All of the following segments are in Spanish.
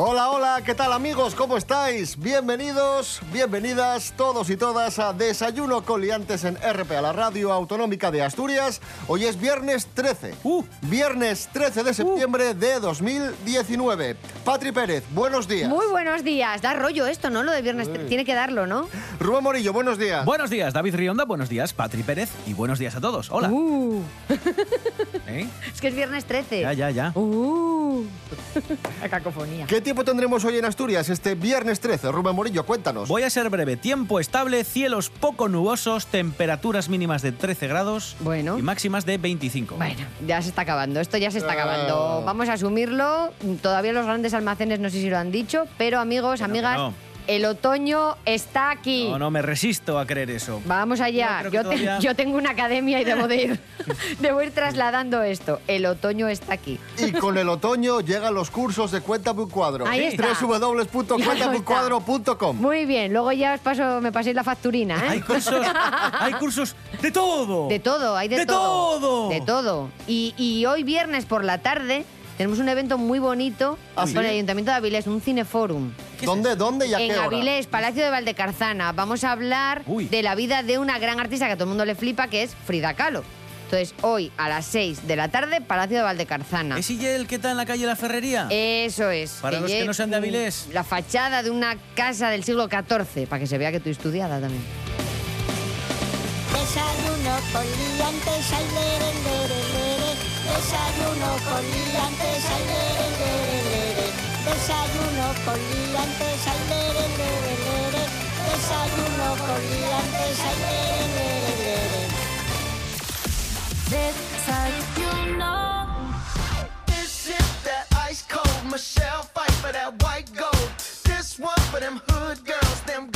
Hola, hola, ¿qué tal amigos? ¿Cómo estáis? Bienvenidos, bienvenidas todos y todas a Desayuno con Liantes en RPA, la radio autonómica de Asturias. Hoy es viernes 13, Uh. viernes 13 de septiembre de 2019. Patri Pérez, buenos días. Muy buenos días. Da rollo esto, ¿no? Lo de viernes. Tiene que darlo, ¿no? Rubén Morillo, buenos días. Buenos días, David Rionda, buenos días, Patri Pérez y buenos días a todos. Hola. Uh, ¿Eh? es que es viernes 13. Ya, ya, ya. Uh. La cacofonía. ¿Qué tiempo tendremos hoy en Asturias este viernes 13? Rubén Morillo, cuéntanos. Voy a ser breve. Tiempo estable, cielos poco nubosos, temperaturas mínimas de 13 grados Bueno. y máximas de 25. Bueno, ya se está acabando. Esto ya se está Ah. acabando. Vamos a asumirlo. Todavía los grandes almacenes no sé si lo han dicho, pero amigos, Que no, amigas, que no. El otoño está aquí. No, no me resisto a creer eso. Vamos allá. Yo te- tengo una academia y debo de ir, debo ir trasladando esto. El otoño está aquí. Y con el otoño llegan los cursos de Cuéntame un cuadro. Ahí está. www.cuéntameuncuadro.com Muy bien. Luego ya os paso, me paséis la facturina, ¿eh? Hay cursos, hay cursos de todo. De todo, hay de, ¡De todo! De todo. Y, y hoy viernes por la tarde tenemos un evento muy bonito ¿Ah, con sí? el Ayuntamiento de Avilés, un cineforum. ¿Qué es ¿Dónde, dónde y a En qué hora? Avilés, Palacio de Valdecarzana. Vamos a hablar Uy. de la vida de una gran artista que a todo el mundo le flipa, que es Frida Kahlo. Entonces, hoy a las 6 de la tarde, Palacio de Valdecarzana. ¿Es ella el que está en la calle La Ferrería? Eso es. Para los que no sean de mm, Avilés. La fachada de una casa del siglo XIV, para que se vea que tú estudiada también. Desayuno con liantes, ay, lere, lere, lere. Desayuno con liantes, ay, lere, lere, lere. Desayuno con liantes, ay, lere, lere, lere. Desayuno con liantes, ay, lere, lere, lere. Desayuno. This is that ice cold Michelle fight for that white gold. This one for them hood girls, them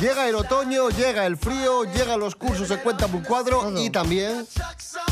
Llega el otoño, llega el frío, llegan los cursos de Cuéntame un cuadro y también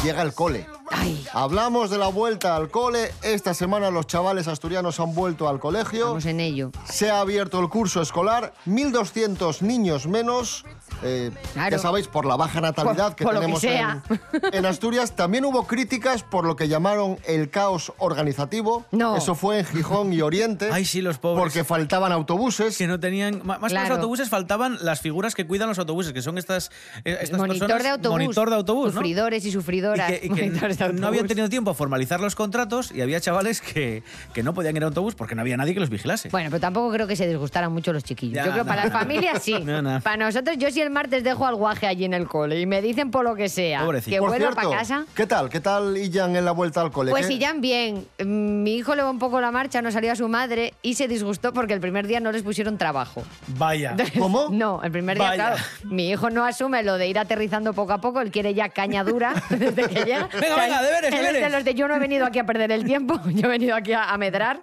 llega el cole. Ay, Hablamos de la vuelta al cole. Esta semana los chavales asturianos han vuelto al colegio. en ello. Se ha abierto el curso escolar. 1.200 niños menos. Eh, Claro. Ya sabéis, por la baja natalidad Por- que por que tenemos sea. En, en Asturias. También hubo críticas por lo que llamaron el caos organizativo. No. Eso fue en Gijón y Oriente. Ay, sí, los pobres. Porque faltaban autobuses. que no tenían más que Claro. los autobuses faltaban las figuras que cuidan los autobuses que son estas, eh, estas Monitor personas- de autobús. monitor de autobús ¿no? Sufridores y sufridoras. y que, y que de no habían tenido tiempo a formalizar los contratos y había chavales que, que no podían ir a autobús porque no había nadie que los vigilase. Bueno, pero tampoco creo que se disgustaran mucho los chiquillos. Ya, yo creo no, para las no. familias sí. No, no. Para nosotros, yo si el martes dejo al guaje allí en el cole y me dicen por lo que sea Pobrecito. que Por vuelva cierto, para casa. ¿qué tal? ¿Qué tal Ian en la vuelta al cole? Pues ¿Qué- Illán bien. Mm, Mi hijo le va un poco la marcha, no salió a su madre y se disgustó porque el primer día no les pusieron trabajo. Vaya. ¿Cómo? No, el primer día, Vaya. claro. Mi hijo no asume lo de ir aterrizando poco a poco, él quiere ya caña dura desde que llega. Venga, venga, deberes, Él es deberes. de los de yo no he venido aquí a perder el tiempo, yo he venido aquí a, a medrar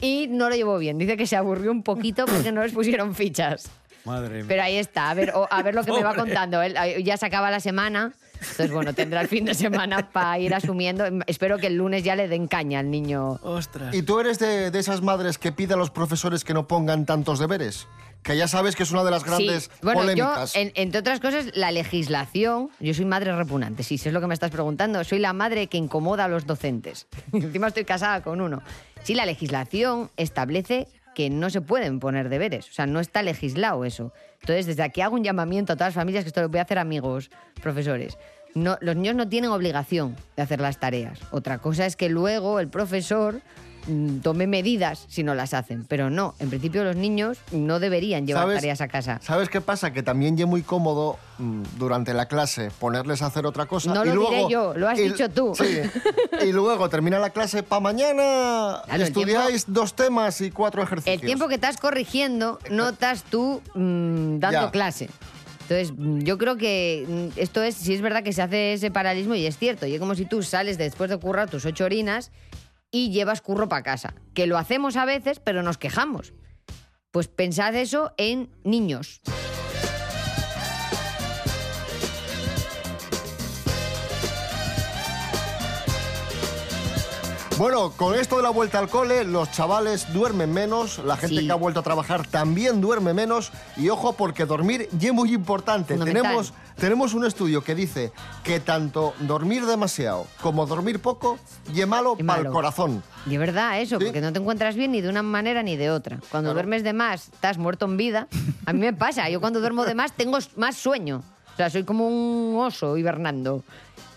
y no lo llevó bien. Dice que se aburrió un poquito porque no les pusieron fichas. Madre mía. Pero ahí está, a ver, a ver lo que me va contando. Él eh, ya se acaba la semana, entonces bueno, tendrá el fin de semana para ir asumiendo. Espero que el lunes ya le den caña al niño. Ostras. ¿Y tú eres de, de esas madres que pide a los profesores que no pongan tantos deberes? Que ya sabes que es una de las grandes sí, bueno, polémicas. yo, en- entre otras cosas, la legislación, yo soy madre repugnante, sí, si es lo que me estás preguntando, soy la madre que incomoda a los docentes. Encima estoy casada con uno. Sí, la legislación establece que no se pueden poner deberes, o sea, no está legislado eso. Entonces, desde aquí hago un llamamiento a todas las familias, que esto lo voy a hacer amigos, profesores. No, los niños no tienen obligación de hacer las tareas. Otra cosa es que luego el profesor tome medidas si no las hacen. Pero no, en principio los niños no deberían llevar ¿Sabes? tareas a casa. ¿Sabes qué pasa? Que también es muy cómodo mm, durante la clase ponerles a hacer otra cosa. No y lo luego, diré yo, lo has y- dicho tú. Sí. y luego termina la clase para mañana. Claro, estudiáis dos temas y cuatro ejercicios. El tiempo que estás corrigiendo, no estás tú mm, dando Ya. clase. Entonces, mm, yo creo que mm, esto es, si es verdad que se hace ese paralelismo y es cierto, y es como si tú sales después de currar tus ocho horinas y llevas curro para casa. Que lo hacemos a veces, pero nos quejamos. Pues pensad eso en niños. Bueno, con esto de la vuelta al cole, los chavales duermen menos, la gente Sí. que ha vuelto a trabajar también duerme menos y ojo porque dormir ya es muy importante. Tenemos, tenemos un estudio que dice que tanto dormir demasiado como dormir poco y malo para el corazón. Y es verdad eso, Sí. porque no te encuentras bien ni de una manera ni de otra. Cuando Claro. duermes de más, estás muerto en vida. A mí me pasa, yo cuando duermo de más tengo más sueño. O sea, soy como un oso hibernando.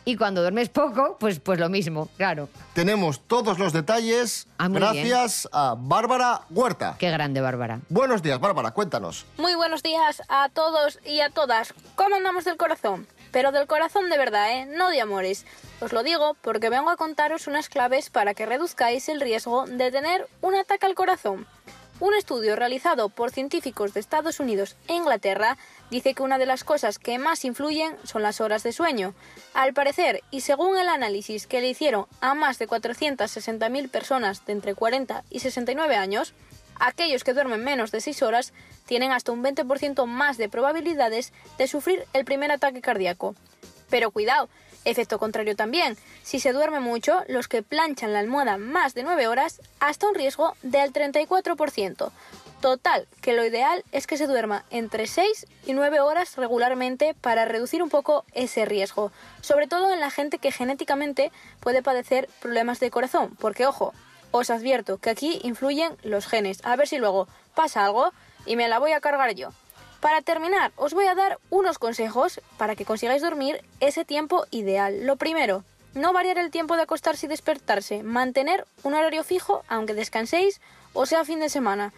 Y cuando duermes poco, pues, pues lo mismo, claro. Tenemos todos los detalles Ah, gracias a Bárbara Huerta. Qué grande, Bárbara. Buenos días, Bárbara, cuéntanos. Muy buenos días a todos y a todas. ¿Cómo andamos del corazón? Pero del corazón de verdad, ¿eh? No de amores. Os lo digo porque vengo a contaros unas claves para que reduzcáis el riesgo de tener un ataque al corazón. Un estudio realizado por científicos de Estados Unidos e Inglaterra dice que una de las cosas que más influyen son las horas de sueño. Al parecer, y según el análisis que le hicieron a más de 460.000 personas de entre 40 y 69 años, aquellos que duermen menos de 6 horas tienen hasta un 20% más de probabilidades de sufrir el primer ataque cardíaco. Pero cuidado, efecto contrario también. Si se duerme mucho, los que planchan la almohada más de 9 horas, hasta un riesgo del 34%. Total, que lo ideal es que se duerma entre 6 y 9 horas regularmente para reducir un poco ese riesgo, sobre todo en la gente que genéticamente puede padecer problemas de corazón, porque ojo, os advierto que aquí influyen los genes, a ver si luego pasa algo y me la voy a cargar yo. Para terminar, os voy a dar unos consejos para que consigáis dormir ese tiempo ideal. Lo primero, no variar el tiempo de acostarse y despertarse, mantener un horario fijo aunque descanséis o sea fin de semana.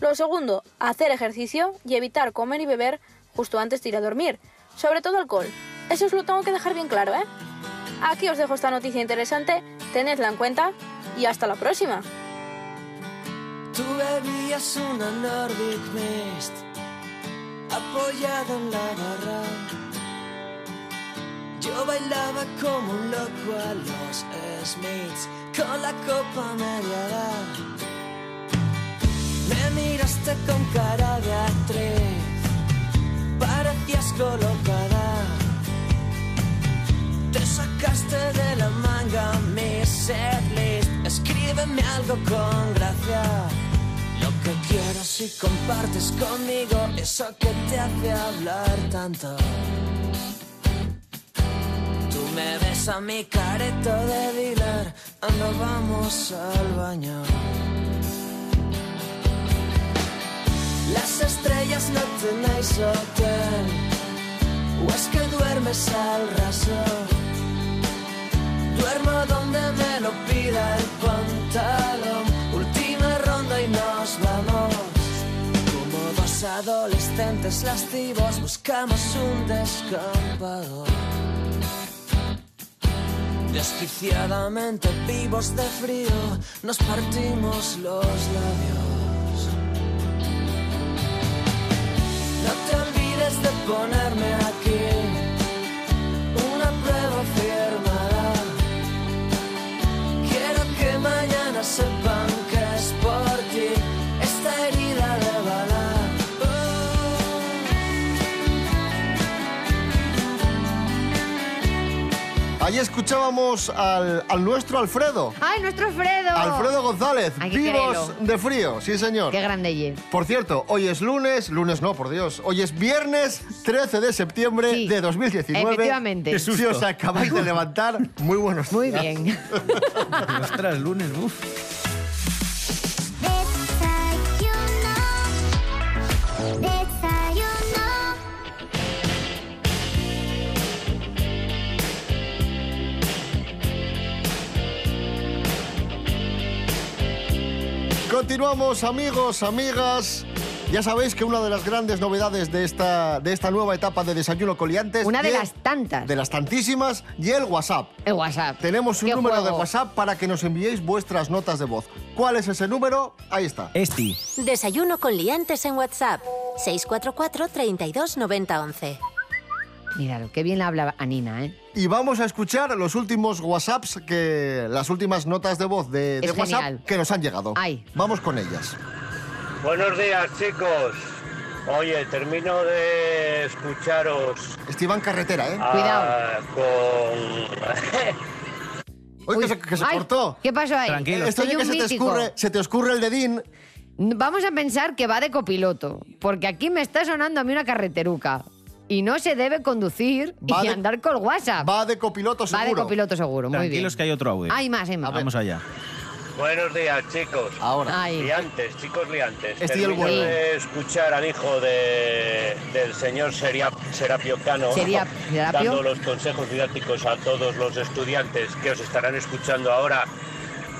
Lo segundo, hacer ejercicio y evitar comer y beber justo antes de ir a dormir, sobre todo alcohol. Eso os lo tengo que dejar bien claro, ¿eh? Aquí os dejo esta noticia interesante, tenedla en cuenta y hasta la próxima. Yo bailaba como un loco a los con la copa. Me miraste con cara de actriz, parecías colocada. Te sacaste de la manga mi setlist. Escríbeme algo con gracia. Lo que quiero si compartes conmigo eso que te hace hablar tanto. Tú me ves a mi careto de dealer, ando vamos al baño. Las estrellas no tenéis hotel, o es que duermes al raso. Duermo donde me lo pida el pantalón. Última ronda y nos vamos. Como dos adolescentes lascivos buscamos un descampado. Desquiciadamente vivos de frío nos partimos los labios. De ponerme aquí escuchábamos al, al nuestro Alfredo. ¡Ay, nuestro Alfredo! Alfredo González, Hay que vivos quererlo. de frío, sí señor. ¡Qué grande ye! Por cierto, hoy es lunes, lunes no, por Dios, hoy es viernes 13 de septiembre Sí, de 2019. efectivamente. Qué Si susto. os acabáis de levantar, muy buenos Muy días. bien. Ostras, lunes, uff. Continuamos, amigos, amigas. Ya sabéis que una de las grandes novedades de esta, de esta nueva etapa de Desayuno Coliantes... Una de las tantas. De las tantísimas, y el WhatsApp. El WhatsApp. Tenemos un ¿Qué número de? WhatsApp para que nos enviéis vuestras notas de voz. ¿Cuál es ese número? Ahí está. Esti. Desayuno con liantes en WhatsApp. 644 32 90 11. Míralo, qué bien habla Anina, ¿eh? Y vamos a escuchar los últimos WhatsApps, que, las últimas notas de voz de, WhatsApp genial. que nos han llegado. Ay. Vamos con ellas. Buenos días, chicos. Oye, termino de escucharos Esteban Carretera, ¿eh? ah, Cuidado. con Oye, que se, que se Ay, cortó. ¿Qué pasó ahí? Tranquilo. Esto Soy oye que un se te, escurre, se te oscurre el dedín. Vamos a pensar que va de copiloto, porque aquí me está sonando a mí una carreteruca. Y no se debe conducir Va y de- andar con WhatsApp. Va de copiloto Va seguro. de copiloto seguro, muy bien. Tranquilos que hay otro audio. Hay más, hay más. Vamos allá. Buenos días, chicos. Ahora. Ay. Liantes, chicos liantes. Este y el Termino bueno. de escuchar al hijo de, del señor Seria- Serapio Cano Seria- Serapio. dando los consejos didácticos a todos los estudiantes que os estarán escuchando ahora.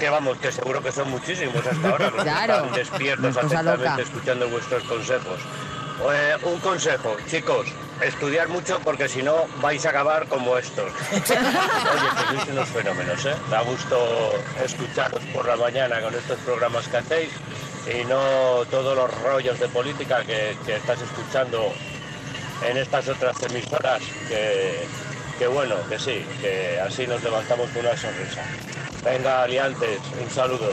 Que vamos, que seguro que son muchísimos hasta ahora los que Claro. están despiertos atentamente escuchando vuestros consejos. Eh, un consejo, chicos, estudiar mucho porque si no vais a acabar como estos. Oye, sois unos fenómenos, ¿eh? Da gusto escucharos por la mañana con estos programas que hacéis y no todos los rollos de política que, que estás escuchando en estas otras emisoras que, que bueno, que sí, que así nos levantamos con una sonrisa. Venga, aliantes, un saludo.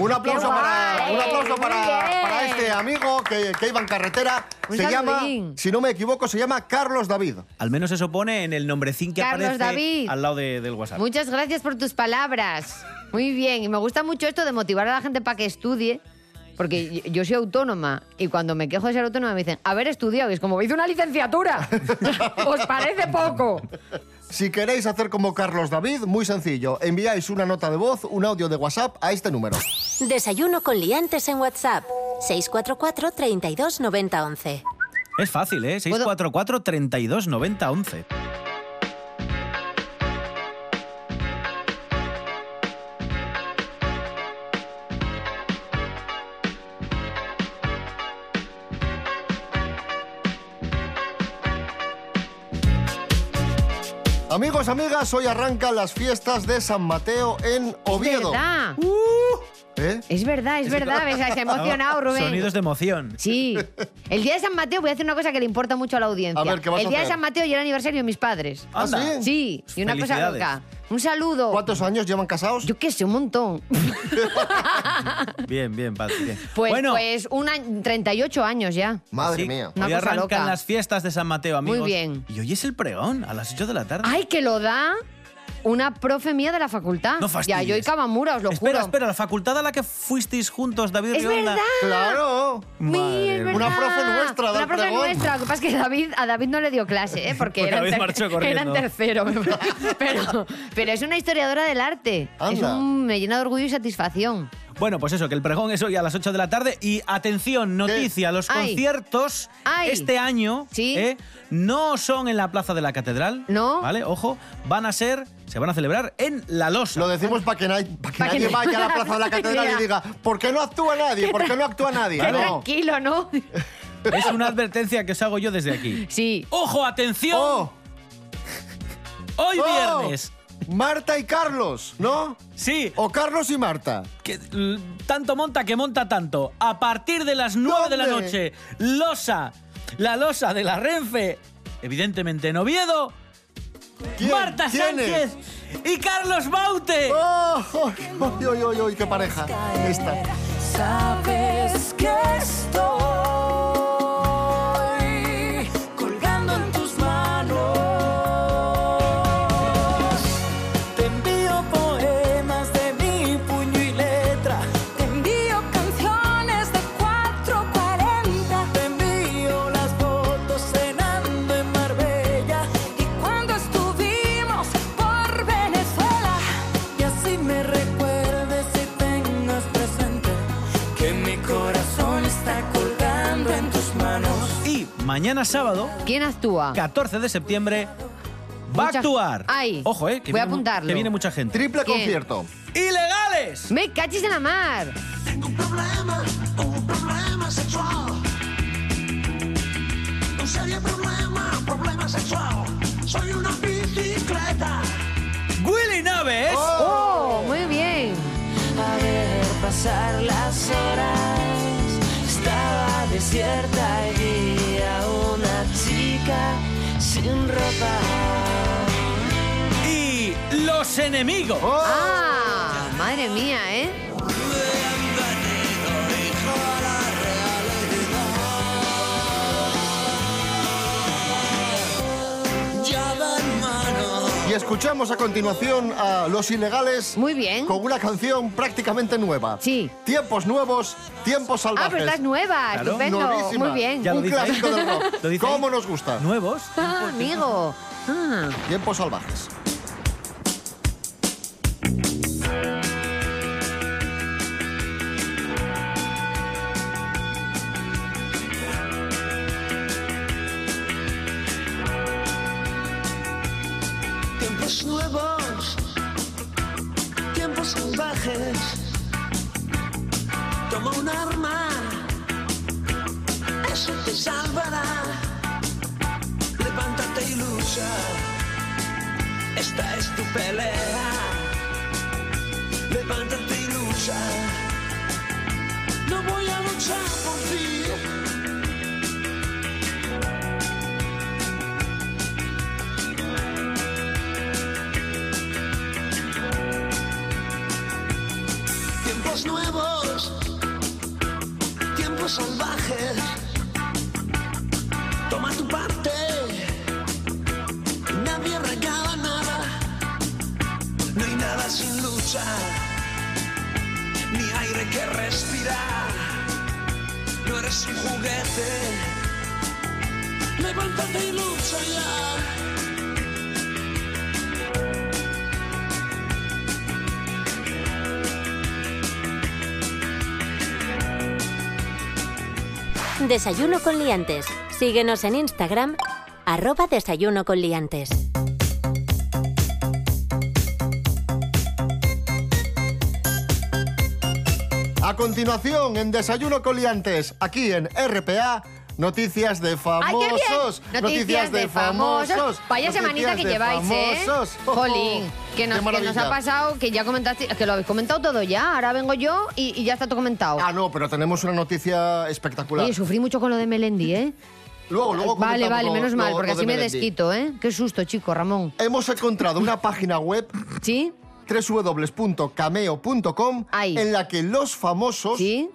Un aplauso, ¡Qué para, un aplauso para, este amigo que, que iba en carretera. Un se llama, si no me equivoco, se llama Carlos David. Al menos eso pone en el nombrecín que Carlos aparece David. al lado de- del WhatsApp. Muchas gracias por tus palabras. Muy bien. Y me gusta mucho esto de motivar a la gente para que estudie. Porque yo- yo soy autónoma y cuando me quejo de ser autónoma me dicen, haber estudiado. Y es como, hice una licenciatura. ¿Os parece poco? Si queréis hacer como Carlos David, muy sencillo. Enviáis una nota de voz, un audio de WhatsApp a este número. Desayuno con liantes en WhatsApp. 644 32 90 11. Es fácil, ¿eh? 644 32 90 11. Amigos, amigas, hoy arrancan las fiestas de San Mateo en Oviedo. ¿Verdad? ¿Eh? Es verdad, es verdad. ¿Ves? Se ha emocionado, Rubén. Sonidos de emoción. Sí. El día de San Mateo voy a decir una cosa que le importa mucho a la audiencia. A ver, ¿qué vas el a día de hacer? San Mateo y el aniversario de mis padres. ¿Ah, sí? Sí, y una cosa loca. Un saludo. ¿Cuántos años llevan casados? Yo qué sé, un montón. Bien, bien, Pat, bien. Pues, bueno, pues un año- 38 años ya. Madre sí, mía. Una hoy cosa arrancan loca. las fiestas de San Mateo, amigos. Muy bien. Y hoy es el pregón, a las 8 de la tarde. Ay, que lo da una profe mía de la facultad. No Ya, fastidies. yo y Kamamura, os lo espera, juro. espera, la facultad a la que fuisteis juntos, David Es Rionda. verdad. ¡Claro! Sí, es mía. Una verdad. profe nuestra, Una profe pregón. nuestra. Lo que pasa es que David, a David no le dio clase, ¿eh? porque, Porque era, en David ter- marchó era corriendo. en tercero. pero, pero es una historiadora del arte. Es Anda. un, me llena de orgullo y satisfacción. Bueno, pues eso, que el pregón es hoy a las 8 de la tarde. Y atención, noticia, los Ay. conciertos Ay. este año Sí. ¿eh? no son en la Plaza de la Catedral. No. ¿Vale? Ojo, van a ser, se van a celebrar en La Losa. Lo decimos para que, na- pa' que Pa' que nadie no- vaya a la plaza de la catedral y diga, ¿por qué no actúa nadie? ¿Por qué no actúa nadie? Qué No. tranquilo, ¿no? Es una advertencia que os hago yo desde aquí. Sí. ¡Ojo, atención! ¡Oh! Hoy ¡Oh! viernes. Marta y Carlos, ¿no? Sí, O Carlos y Marta. que tanto monta que monta tanto. A partir de las 9 de la ¿Dónde? noche, Losa, la Losa de la Renfe, evidentemente en Oviedo, ¿Quién? Marta ¿Quién Sánchez y Carlos Baute. ¡Oh! ¡Ay, ay, ay, ay, qué pareja! Esta. Sabes que estoy mañana sábado, ¿Quién actúa? 14 de septiembre, va a Mucha- actuar. Ay, Ojo, eh, que voy a viene apuntarlo. Que viene mucha gente. Triple ¿Quién? concierto. ¡Ilegales! Me cachis en la mar. Tengo un problema, un problema sexual. Un serio problema, problema sexual. Soy una bicicleta. Willy Naves. Oh, muy bien. A ver pasar las horas, estaba desierta y sin ropa. Y los enemigos. ¡Oh! Ah, madre mía, ¿eh? Y escuchamos a continuación a Los Ilegales. Muy bien. Con una canción prácticamente nueva. Sí. Tiempos nuevos, tiempos salvajes. Ah, pero estás nueva, Claro. estupendo. Nuevísima. Muy bien. Ya Un dice ahí. clásico del rock. Lo dice ahí. ¿Cómo nos gusta? Nuevos. Ah, amigo. Ah. Tiempos salvajes. Esta es tu pelea. Levántate y lucha, no voy a luchar por ti. Tiempos nuevos, tiempos salvajes. Ni aire que respirar. No eres un juguete, levántate y lucha ya. Desayuno con liantes. Síguenos en Instagram, arroba desayuno con liantes. A continuación, en Desayuno Coliantes, aquí en RPA, noticias de ¡Ay, famosos. qué bien! Noticias de famosos. Vaya semanita que lleváis, ¿eh? famosos. Jolín, que nos, que nos ha pasado, que ya comentaste, que lo habéis comentado todo ya. Ahora vengo yo y, y ya está todo comentado. Ah, no, pero tenemos una noticia espectacular. Oye, sufrí mucho con lo de Melendi, ¿eh? Luego, luego Vale, vale, lo- menos mal, lo- porque lo de así me desquito, ¿eh? Qué susto, chico, Ramón. Hemos encontrado una página web ¿Sí? www.cameo.com en la que los famosos ¿Sí?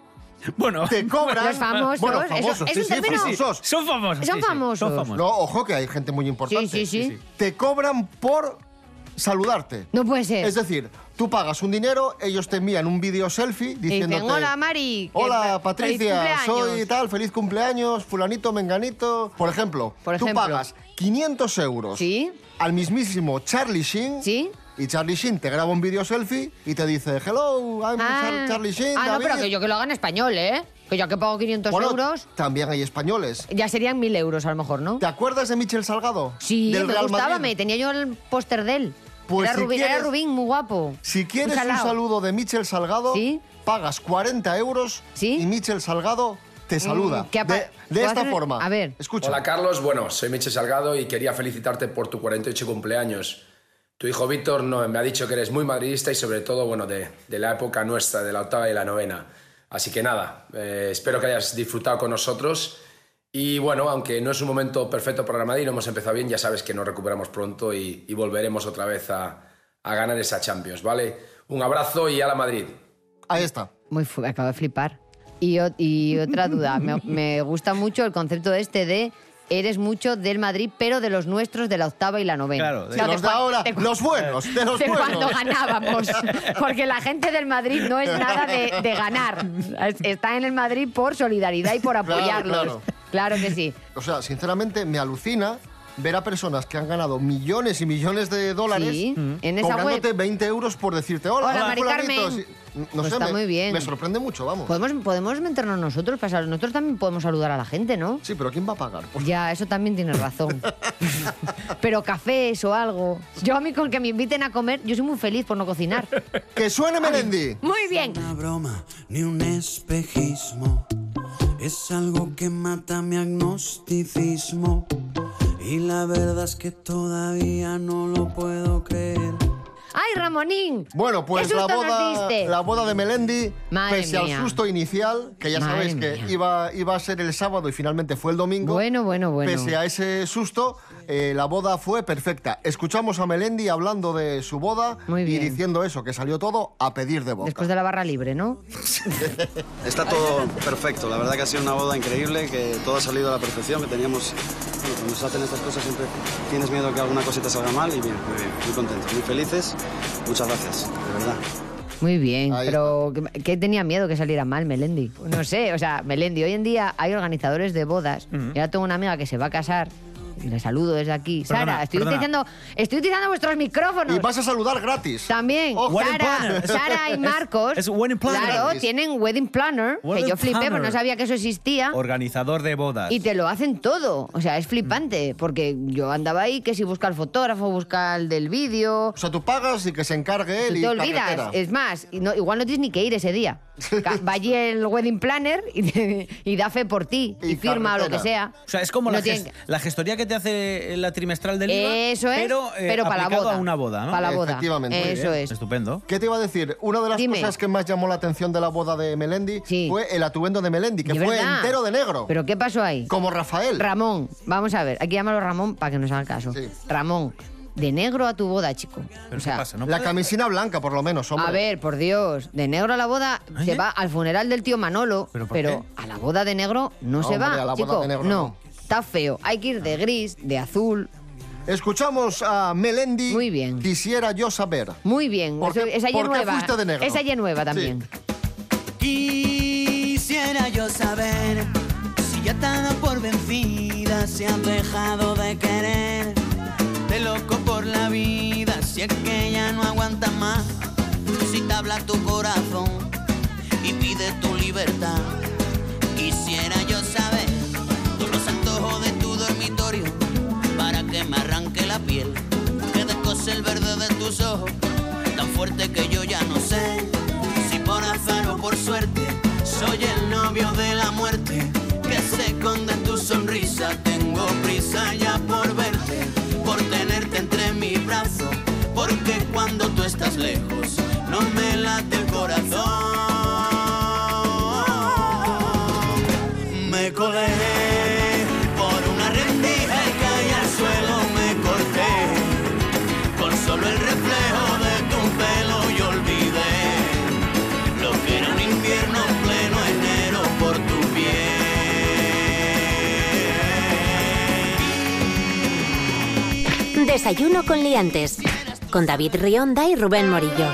Bueno. te cobran. Los famosos, Bueno, famosos, es sí, un sí, famosos. Son famosos. Son sí, sí, famosos. Son famosos. No, ojo que hay gente muy importante. Sí, sí, sí. Te cobran por saludarte. No puede ser. Es decir, tú pagas un dinero, ellos te envían un vídeo selfie diciéndote... dicen, hola, Mari. Hola, Patricia, cumpleaños". soy tal, feliz cumpleaños, fulanito, menganito. Por ejemplo, Por tú ejemplo. pagas 500 euros ¿Sí? al mismísimo Charlie Sheen. ¿Sí? Y Charlie Sheen te graba un vídeo selfie y te dice, hello, I'm Char- Charlie Sheen, Ah, no, David". pero que yo que lo haga en español, ¿eh? Que yo que pago 500 Bueno, euros, también hay españoles. ya serían 1000 euros a lo mejor, ¿no? ¿Te acuerdas de Michel Salgado? Sí, Del me Real gustaba, Madrid. me tenía yo el póster de él. Pues era, si Rubín, quieres- era Rubín, muy guapo. Si quieres un saludo de Michel Salgado, ¿Sí? pagas 40 euros ¿Sí? y Michel Salgado te saluda. Mm, ¿qué apa- de de ¿Puedo esta hacer- forma. A ver. Escucha. Hola Carlos, bueno, soy Michel Salgado y quería felicitarte por tu 48 cumpleaños. Tu hijo Víctor no, me ha dicho que eres muy madridista y sobre todo, bueno, de, de la época nuestra, de la octava y la novena. Así que nada, eh, espero que hayas disfrutado con nosotros. Y bueno, aunque no es un momento perfecto para el Madrid, no hemos empezado bien, ya sabes que nos recuperamos pronto y, y volveremos otra vez a, a ganar esa Champions, ¿vale? Un abrazo y a la Madrid. Ahí está. Muy acabo de flipar. Y, y otra duda, me, me gusta mucho el concepto este de eres mucho del Madrid, pero de los nuestros de la octava y la novena. Claro, de los de ahora, de los buenos, de los de cuando buenos. ganábamos. Porque la gente del Madrid no es nada de, de ganar. Es- Está en el Madrid por solidaridad y por apoyarlos. claro. Claro que sí. O sea, sinceramente me alucina ver a personas que han ganado millones y millones de dólares Sí, en esa cobrándote web. 20 euros por decirte hola, Hola, Mari fulanito". Carmen. No Pues sé, está me, muy bien. me sorprende mucho, vamos. Podemos, podemos meternos nosotros, pasar. Nosotros también podemos saludar a la gente, ¿no? Sí, pero ¿quién va a pagar? Pues- Ya, eso también tienes razón. Pero cafés o algo. Yo a mí con que me inviten a comer, yo soy muy feliz por no cocinar. ¡Que suene Melendi! Muy bien. una broma ni un espejismo. Es algo que mata mi agnosticismo. Y la verdad es que todavía no lo puedo creer. ¡Ay, Ramonín! Bueno, pues ¿Qué la boda, la boda de Melendi, Madre pese mía. al susto inicial, que ya Madre sabéis que iba, iba a ser el sábado y finalmente fue el domingo. Bueno, bueno, bueno. Pese a ese susto, eh, la boda fue perfecta. Escuchamos a Melendi hablando de su boda Muy y diciendo eso, que salió todo a pedir de boca. Después de la barra libre, ¿no? Está todo perfecto, la verdad que ha sido una boda increíble, que todo ha salido a la perfección, que teníamos, bueno, cuando se hacen estas cosas siempre tienes miedo que alguna cosita salga mal y bien, muy bien, muy contentos, muy felices, muchas gracias, de verdad. Muy bien, Ahí pero ¿qué, qué tenía miedo que saliera mal Melendi? No sé, o sea, Melendi, hoy en día hay organizadores de bodas. Y ahora tengo una amiga que se va a casar. Y le saludo desde aquí. Perdona, Sara, estoy perdona. utilizando, estoy utilizando vuestros micrófonos. Y vas a saludar gratis. También, Sara. Sara y Es- Marcos. es wedding planner. Claro, Gratis. tienen wedding planner, que yo flipé, planner. pero no sabía que eso existía. Organizador de bodas. Y te lo hacen todo. O sea, es flipante. Porque yo andaba ahí que si busca el fotógrafo, busca el del vídeo. O sea, tú pagas y que se encargue él Tú y te olvidas. carretera. Es más, y no- igual no tienes ni que ir ese día. Va allí el wedding planner y, y da fe por ti. Y, Y firma o lo que sea. O sea, es como No la, tienen ges- la gestoría que te hace la trimestral del IVA, Eso es, pero, eh, pero para la aplicado boda. a una boda, ¿no? Para la boda. Efectivamente. Muy Eso Bien, es. Estupendo. ¿Qué te iba a decir? Una de las Dime. cosas que más llamó la atención de la boda de Melendi Sí. fue el atuendo de Melendi, que De fue verdad. entero de negro. ¿Pero qué pasó ahí? Como Rafael. Ramón, vamos a ver. Aquí llámalo Ramón para que nos haga caso. Sí. Ramón, de negro a tu boda, chico. ¿Pero o sea, qué pasa? ¿No la puede? camisina blanca, por lo menos, hombre. A ver, por Dios, de negro a la boda se va al funeral del tío Manolo, ¿Pero pero, por qué? a la boda de negro no, se hombre, va, a la boda chico. de negro no. no. Está feo. Hay que ir de gris, de azul. Escuchamos a Melendi. Muy bien. Quisiera yo saber. Muy bien. ¿Por Eso- qué- esa ya por nueva. fuiste de negro? Esa ya nueva también. Quisiera yo saber si ya te ha dado por vencida, si has dejado de querer, de loco por la vida, si es que ya no aguanta más, si te habla tu corazón y pide tu libertad. La piel, que descose el verde de tus ojos, tan fuerte que yo ya no sé si por azar o por suerte soy el novio de la muerte que se esconde en tu sonrisa. Tengo prisa ya por verte, por tenerte entre mis brazos, porque cuando tú estás lejos no me late el corazón. Desayuno con liantes. Con David Rionda y Rubén Morillo.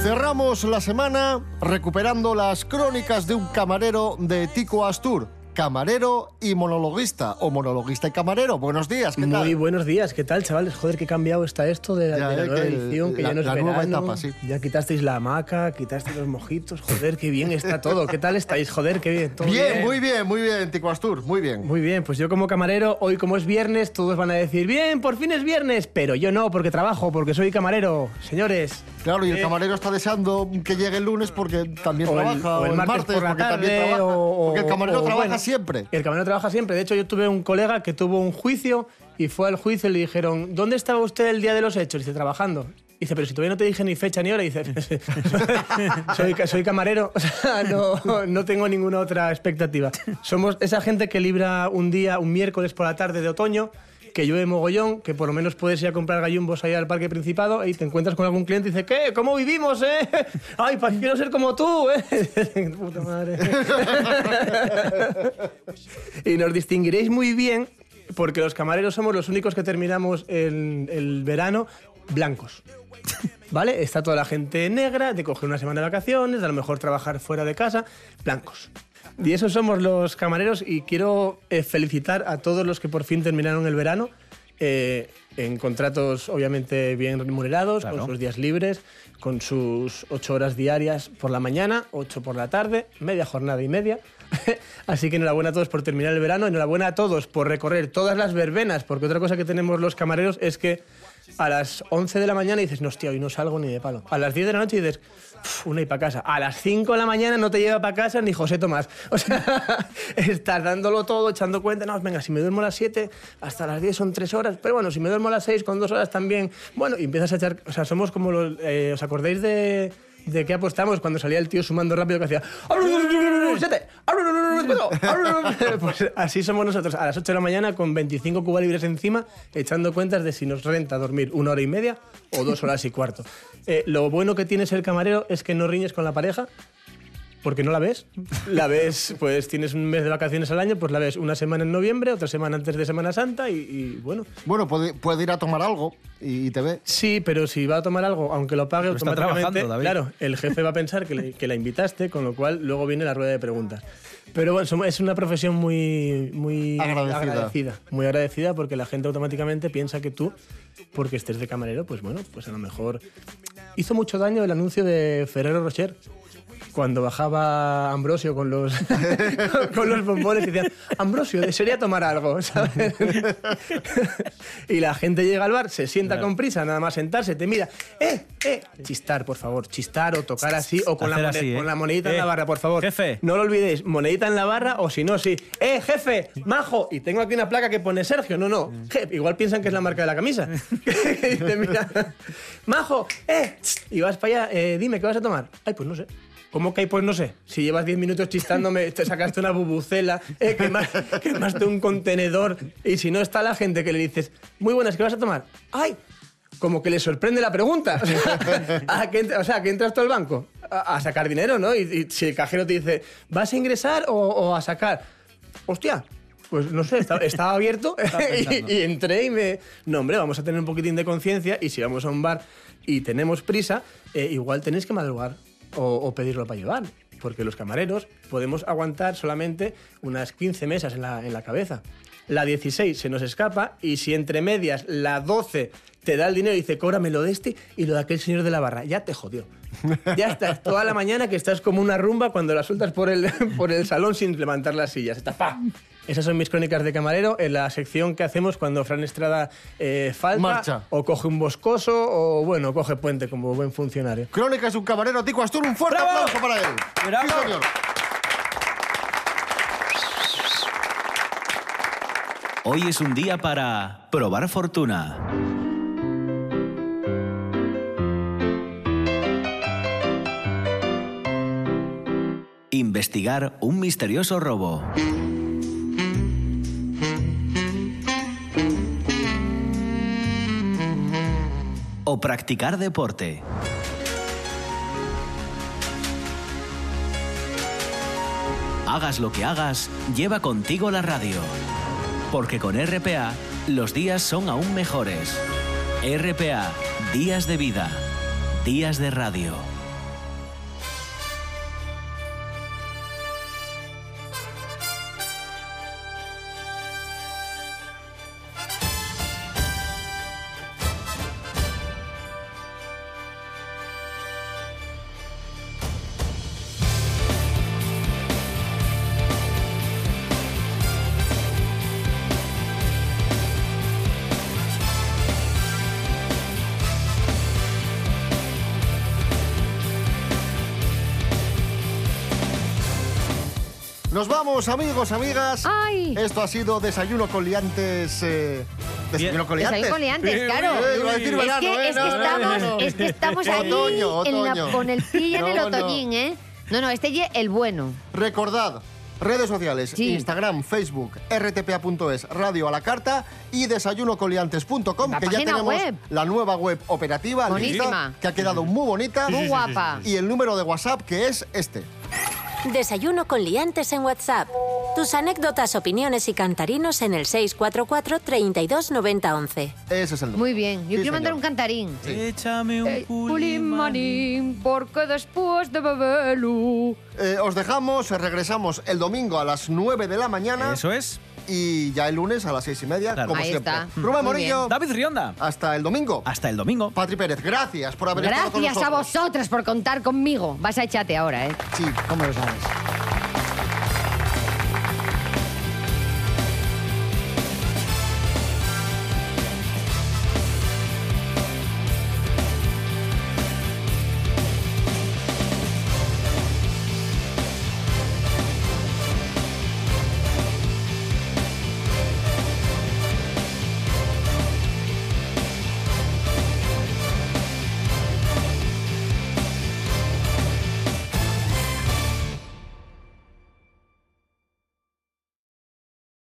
Cerramos la semana recuperando las crónicas de un camarero de Tico Astur. Camarero y monologuista, o monologuista y camarero. Buenos días, ¿qué tal? Muy buenos días, ¿qué tal, chavales? Joder, qué cambiado está esto de, la- Ya, de la eh, nueva que el- edición, que la- ya no es la nueva verano. etapa, sí. Ya quitasteis la hamaca, quitasteis los mojitos. Joder, qué bien está todo. ¿Qué tal estáis? Joder, qué bien. ¿todo Bien, muy bien, muy bien, Tico Astur, muy bien. Muy bien, pues yo como camarero, hoy como es viernes, todos van a decir, bien, por fin es viernes, pero yo no, porque trabajo, porque soy camarero, señores. Claro, y el Eh, camarero está deseando que llegue el lunes porque también o el- trabaja, o el martes por la porque tarde, también trabaja. o- porque el camarero o- trabaja bueno, siempre. El camarero trabaja siempre. De hecho, yo tuve un colega que tuvo un juicio y fue al juicio y le dijeron, ¿dónde estaba usted el día de los hechos? Dice, trabajando. Dice, pero si todavía no te dije ni fecha ni hora. Dice, soy, soy camarero, o sea, no, no tengo ninguna otra expectativa. Somos esa gente que libra un día, un miércoles por la tarde de otoño, que llueve mogollón, que por lo menos puedes ir a comprar gallumbos ahí al Parque Principado y te encuentras con algún cliente y dice, ¿qué? ¿Cómo vivimos, eh? Ay, pues quiero ser como tú, eh. Puta madre. y nos distinguiréis muy bien porque los camareros somos los únicos que terminamos el, el verano blancos. ¿Vale? Está toda la gente negra, de coger una semana de vacaciones, de a lo mejor trabajar fuera de casa, blancos. Y esos somos los camareros y quiero eh, felicitar a todos los que por fin terminaron el verano eh, en contratos obviamente bien remunerados, Claro. con sus días libres, con sus ocho horas diarias por la mañana, ocho por la tarde, media jornada y media. Así que enhorabuena a todos por terminar el verano, enhorabuena a todos por recorrer todas las verbenas, porque otra cosa que tenemos los camareros es que A las 11 de la mañana dices, no, hostia, hoy no salgo ni de palo. A las 10 de la noche dices, "Uf, una y para casa. A las 5 de la mañana no te lleva para casa ni José Tomás. O sea, estás dándolo todo, echando cuenta. No, venga, si me duermo a las 7, hasta las 10 son 3 horas. Pero bueno, si me duermo a las 6, con 2 horas también. Bueno, y empiezas a echar. O sea, somos como los. eh, ¿Os acordáis de.? ¿De qué apostamos cuando salía el tío sumando rápido que hacía... "Siete, Pues así somos nosotros, a las 8 de la mañana con 25 cuba libres encima, echando cuentas de si nos renta dormir una hora y media o dos horas y cuarto. Eh, lo bueno que tiene ser camarero es que no riñes con la pareja, porque no la ves. La ves, pues tienes un mes de vacaciones al año, pues la ves una semana en noviembre, otra semana antes de Semana Santa y, y bueno. Bueno, puede, puede ir a tomar algo y, te ve. Sí, pero si va a tomar algo, aunque lo pague Pero está automáticamente, claro, el jefe va a pensar que, le- que la invitaste, con lo cual luego viene la rueda de preguntas. Pero bueno, es una profesión muy, muy Agradecida. agradecida. Muy agradecida porque la gente automáticamente piensa que tú, porque estés de camarero, pues bueno, pues a lo mejor hizo mucho daño el anuncio de Ferrero Rocher. Cuando bajaba Ambrosio con los, con los bombones y decían, Ambrosio, desearía tomar algo, ¿sabes? y la gente llega al bar, se sienta Claro. con prisa, nada más sentarse, te mira, ¡eh, eh! Chistar, por favor, chistar o tocar así, o con, la, Hacer así, ¿eh? con la monedita en Eh, la barra, por favor. jefe. No lo olvidéis, monedita en la barra, o si no, sí, ¡eh, jefe, majo! Y tengo aquí una placa que pone Sergio, no, no, jefe, igual piensan que es la marca de la camisa. dice, mira, majo, ¡eh! Y vas para allá, eh, dime, ¿qué vas a tomar? Ay, pues no sé. ¿Cómo que hay? Pues no sé. Si llevas 10 minutos chistándome, te sacaste una bubucela, eh, quemas- quemaste un contenedor. Y si no está la gente que le dices, muy buenas, ¿qué vas a tomar? ¡Ay! Como que le sorprende la pregunta. O sea, ¿a qué entra- o sea, que entras tú al banco a, a sacar dinero, ¿no? Y, y si el cajero te dice, ¿vas a ingresar o, o a sacar? Hostia, pues no sé, estaba, estaba abierto y, y entré y me... No, hombre, vamos a tener un poquitín de conciencia y si vamos a un bar y tenemos prisa, eh, igual tenéis que madrugar o, o pedirlo para llevar. Porque los camareros podemos aguantar solamente unas 15 mesas en la, en la cabeza. La 16 se nos escapa y si entre medias la 12 te da el dinero y dice, cóbrame lo de este y lo de aquel señor de la barra, ya te jodió. Ya estás toda la mañana que estás como una rumba cuando la sueltas por el, por el salón sin levantar las sillas. Estás ¡pa! Esas son mis crónicas de camarero en la sección que hacemos cuando Fran Estrada eh, falta Marcha. o coge un boscoso o, bueno, coge puente como buen funcionario. Crónicas de un camarero, Tico Astur, un fuerte ¡Bravo! aplauso para él. ¡Bravo! Sí, señor. Hoy es un día para probar fortuna. Investigar un misterioso robo. O practicar deporte. Hagas lo que hagas, lleva contigo la radio. Porque con RPA los días son aún mejores. RPA, días de vida, días de radio. Nos vamos, amigos, amigas. ¡Ay! Esto ha sido Desayuno con liantes. eh, Desayuno con liantes. Desayuno con liantes, claro. Es que, eh, es no, estamos, no. es que estamos ahí Otoño, en la- otoño. con el pie en el otoñín, ¿eh? No, no, este ye el bueno. Recordad, redes sociales, Sí. Instagram, Facebook, rtpa.es, Radio a la Carta y desayunocoliantes.com, que ya tenemos web. la nueva web operativa, lista, que ha quedado muy bonita. Muy guapa. Y el número de WhatsApp, que es este. Desayuno con liantes en WhatsApp. Tus anécdotas, opiniones y cantarinos en el 644 32 90 11. Ese es el número. Muy bien. Yo Sí, quiero mandar señor. un cantarín. Échame un Ey, pulimanín, porque después de beberlo... Eh, os dejamos, eh, regresamos el domingo a las 9 de la mañana. Eso es. Y ya el lunes a las 6 y media, Claro. como Ahí siempre. está. Rubén Muy Morillo, David Rionda. hasta el domingo. Hasta el domingo. Patri Pérez, gracias por haber estado con Gracias a nosotros. vosotros por contar conmigo. Vas a echate ahora, ¿eh? Sí, ¿cómo lo sabes?